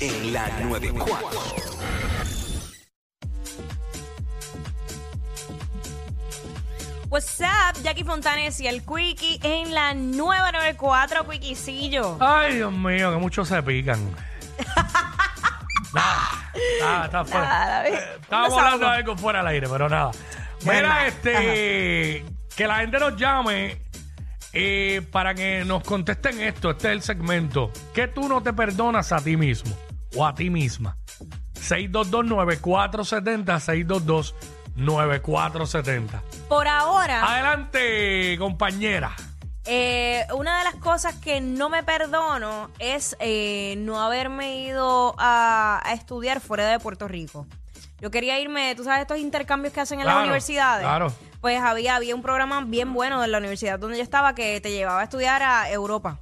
En la 94. What's up, Jackie Fontanes y el Quickie en la nueva 94 Quickiecillo. Ay, Dios mío, que muchos se pican. nada, nada, está fuera. Nada, Eh, Estábamos hablando de sabemos. algo fuera del aire, pero nada. Mira, este, que la gente nos llame eh, para que nos contesten esto. Este es el segmento. ¿Qué tú no te perdonas a ti mismo o a ti misma? 622-9470, 622-9470. Por ahora, Adelante, compañera. eh, una de las cosas que no me perdono es eh, no haberme ido a, a estudiar fuera de Puerto Rico. Yo quería irme, tú sabes, estos intercambios que hacen en Claro, las universidades. claro. Pues había, había un programa bien bueno de la universidad donde yo estaba que te llevaba a estudiar a Europa.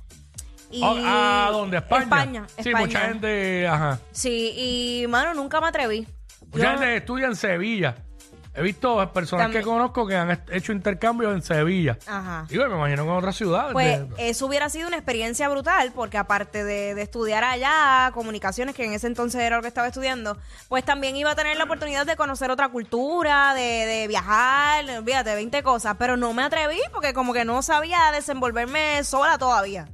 Y ¿A, a dónde? ¿España? España. Sí, España. mucha gente, ajá. Sí, y mano, nunca me atreví. Mucha Yo- gente estudia en Sevilla. He visto personas También. que conozco que han est- hecho intercambios en Sevilla. Ajá. Digo, me imagino que en otras ciudades. Pues de- eso hubiera sido una experiencia brutal, porque aparte de, de estudiar allá, comunicaciones, que en ese entonces era lo que estaba estudiando, pues también iba a tener la oportunidad de conocer otra cultura, de, de viajar, olvídate, 20 cosas, pero no me atreví porque como que no sabía desenvolverme sola todavía.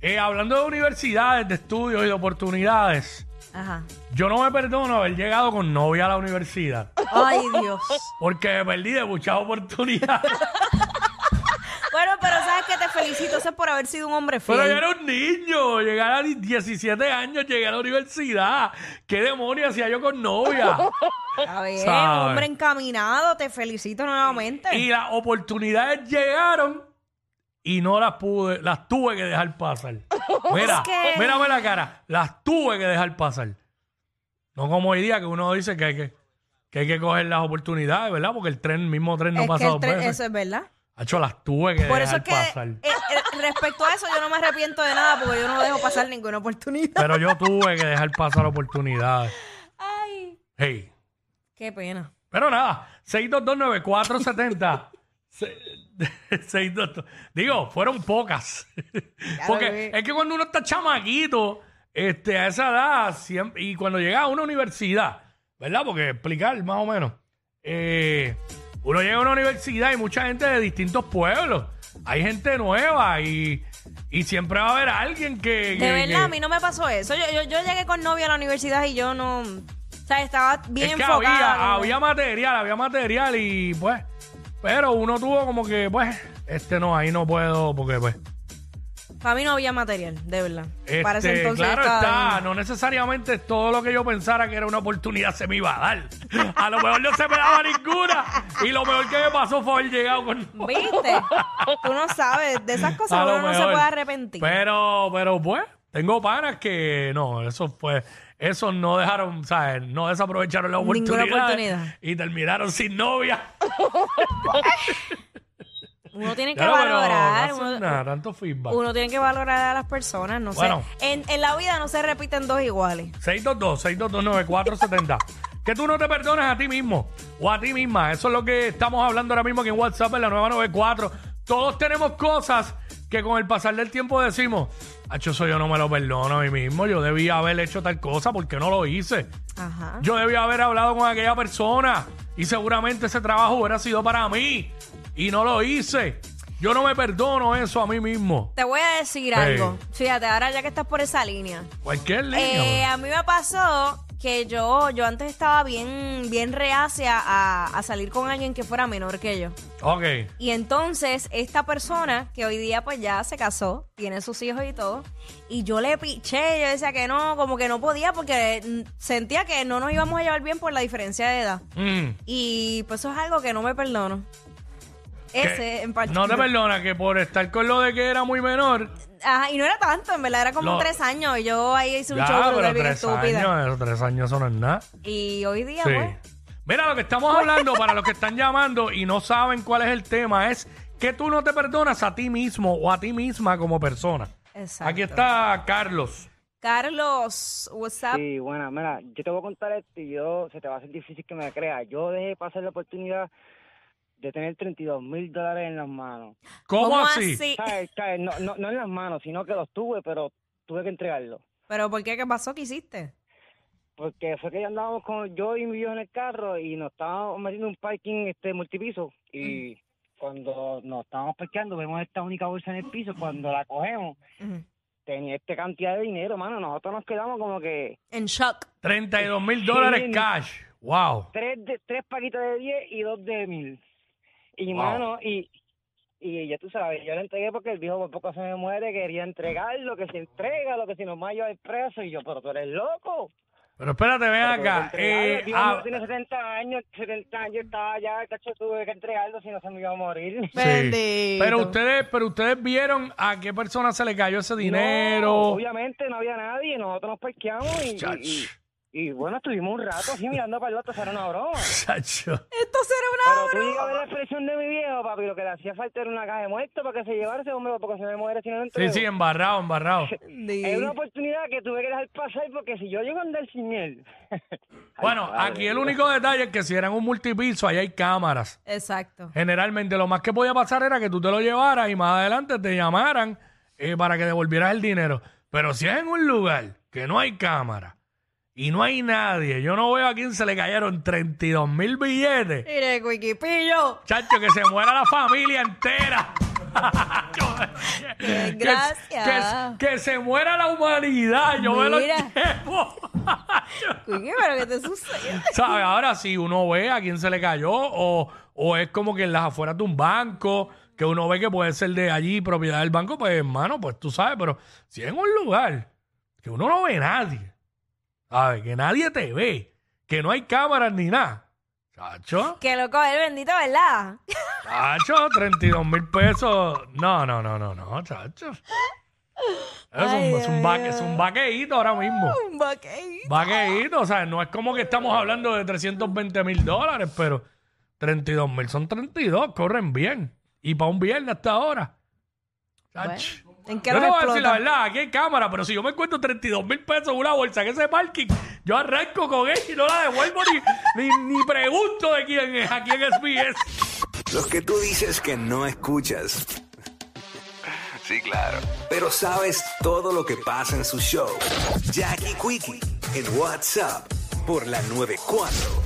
Eh, hablando de universidades, de estudios y de oportunidades, Ajá. yo no me perdono haber llegado con novia a la universidad. Ay, Dios. Porque me perdí de muchas oportunidades. Bueno, pero sabes que te felicito, eso es por haber sido un hombre fiel. Pero yo era un niño. Llegar a 17 años, llegué a la universidad. ¿Qué demonios hacía yo con novia? Está bien, ¿Sabes? hombre encaminado, te felicito nuevamente. y las oportunidades llegaron y no las pude, las tuve que dejar pasar. Mira, que- mírame la cara, las tuve que dejar pasar. No como hoy día que uno dice que hay que, que hay que coger las oportunidades, ¿verdad? Porque el tren, el mismo tren no es pasa que el dos tren- veces. eso es verdad. Hacho, las tuve que Por eso dejar es que pasar. eh, eh, respecto a eso yo no me arrepiento de nada porque yo no dejo pasar ninguna oportunidad. Pero yo tuve que dejar pasar oportunidades. Ay, Hey. qué pena. Pero nada, 6229470. Se- 622. Digo, fueron pocas. Porque es que cuando uno está chamaquito, este, a esa edad, siempre, y cuando llega a una universidad, ¿verdad? Porque explicar más o menos. eh, uno llega a una universidad y mucha gente de distintos pueblos. Hay gente nueva y, y siempre va a haber alguien que. De verdad, que- a mí no me pasó eso. Yo, yo, yo llegué con novia a la universidad y yo no. O sea, estaba bien es que enfocada. había, había material, había material y pues, pero uno tuvo como que, pues, este no, ahí no puedo, porque pues, Para mí no había material, de verdad. este, Para ese entonces claro estaba está, no necesariamente todo lo que yo pensara que era una oportunidad se me iba a dar. A lo mejor no se me daba ninguna y lo mejor que me pasó fue haber llegado con... ¿Viste? Tú no sabes, de esas cosas uno no se puede arrepentir. Pero, pero pues, tengo panas que no, eso fue, esos no dejaron, ¿sabes? No desaprovecharon la Ninguna oportunidad. oportunidad. Y terminaron sin novia. uno tiene que Claro, valorar. no uno- nada, tanto feedback. Uno tiene que valorar a las personas, no Bueno. sé. En, en la vida no se repiten dos iguales. 622-622-9470. Que tú no te perdones a ti mismo o a ti misma. Eso es lo que estamos hablando ahora mismo aquí en WhatsApp en la nueva 94. Todos tenemos cosas que con el pasar del tiempo decimos, Hacho, eso yo no me lo perdono a mí mismo. Yo debía haber hecho tal cosa porque no lo hice. Ajá. Yo debía haber hablado con aquella persona y seguramente ese trabajo hubiera sido para mí y no lo hice. Yo no me perdono eso a mí mismo. Te voy a decir algo. Fíjate, ahora ya que estás por esa línea. Cualquier línea. Eh, a mí me pasó que yo, yo antes estaba bien, bien reacia a, a salir con alguien que fuera menor que yo. Ok. Y entonces, esta persona, que hoy día pues ya se casó, tiene sus hijos y todo, y yo le piché, yo decía que no, como que no podía porque sentía que no nos íbamos a llevar bien por la diferencia de edad. Mm. Y pues eso es algo que no me perdono. Ese en No particular. te perdona que por estar con lo de que era muy menor. Ajá, y no era tanto, en verdad era como tres años. y Yo ahí hice un Ya, show pero brutal bien tres estúpida. años, esos tres años eso no es nada. Y hoy día, Sí. pues. Mira, lo que estamos hablando para los que están llamando y no saben cuál es el tema es que tú no te perdonas a ti mismo o a ti misma como persona. Exacto. Aquí está Carlos. Carlos, what's up? Sí, bueno, mira, yo te voy a contar esto y yo, se te va a hacer difícil que me creas. Yo dejé pasar la oportunidad de tener 32 mil dólares en las manos. ¿Cómo, así? ¿Sabes? ¿Sabes? No, no, no en las manos, sino que los tuve, pero tuve que entregarlos. ¿Pero por qué? ¿Qué pasó? ¿Qué hiciste? Porque fue que ya andábamos con yo y mi viejo en el carro y nos estábamos metiendo en un parking este multipiso y cuando nos estábamos parqueando vemos esta única bolsa en el piso, cuando la cogemos tenía esta cantidad de dinero, mano, nosotros nos quedamos como que En shock. 32 mil dólares Sí. cash. Wow. tres de, tres paquitos de 10 y dos de mil. Y Wow. mano, y, y ya tú sabes, yo le entregué porque el viejo por poco se me muere, quería entregar lo que se entrega, lo que si va a llevar preso, y yo, pero tú eres loco. Pero espérate, ven Pero acá. entregarlo. Eh, ah, tiene 70 años, 70 años estaba ya, cacho, tuve que entregarlo, si no se me iba a morir. sí. Pero ustedes, pero ustedes vieron a qué persona se le cayó ese No, dinero. obviamente no había nadie, nosotros nos parqueamos y, Chach. y, y- y, bueno, estuvimos un rato así mirando para el otro, era una broma. Chacho. Esto será una Pero tú digas la expresión de mi viejo, papi, lo que le hacía falta era una caja de muertos para que se llevara ese hombre, porque se me muere si no lo Sí, entrego. sí, embarrado, embarrado. Es una oportunidad que tuve que dejar pasar porque si yo llego a andar sin él. Bueno, aquí el único detalle es que si eran un multipiso, ahí hay cámaras. Exacto. Generalmente lo más que podía pasar era que tú te lo llevaras y más adelante te llamaran eh, para que devolvieras el dinero. Pero si es en un lugar que no hay cámara y no hay nadie, yo no veo a quién se le cayeron 32 mil billetes. Mire, Cuiquipillo. Chacho, que se muera la familia entera. Que- Gracias. Que, que se muera la humanidad. Yo me lo Mira. llevo. Pero ¿qué te sucede? ¿Sabes? Ahora si uno ve a quién se le cayó o, o es como que en las afueras de un banco, que uno ve que puede ser de allí, propiedad del banco, pues hermano, pues tú sabes, pero si es en un lugar que uno no ve a nadie, ¿sabes? Que nadie te ve, que no hay cámaras ni nada. Chacho, Que loco, el bendito, ¿verdad? chacho, 32 mil pesos. No, no, no, no, no, chacho. Es un, es un, vaque- es un vaqueíto ahora mismo. Un vaqueí. Vaqueíto, o sea, no es como que estamos hablando de 320 mil dólares, pero 32 mil son 32, corren bien. Y para un viernes hasta ahora. Chach. ¿En qué Yo te voy a decir la verdad, aquí hay cámara, pero si yo me encuentro 32 mil pesos en una bolsa en ese parking, yo arranco con él y no la devuelvo ni, ni, ni pregunto de quién es, aquí en SBS. Los que tú dices que no escuchas. Sí, claro. Pero sabes todo lo que pasa en su show. Jackie Quickie en WhatsApp por la 94.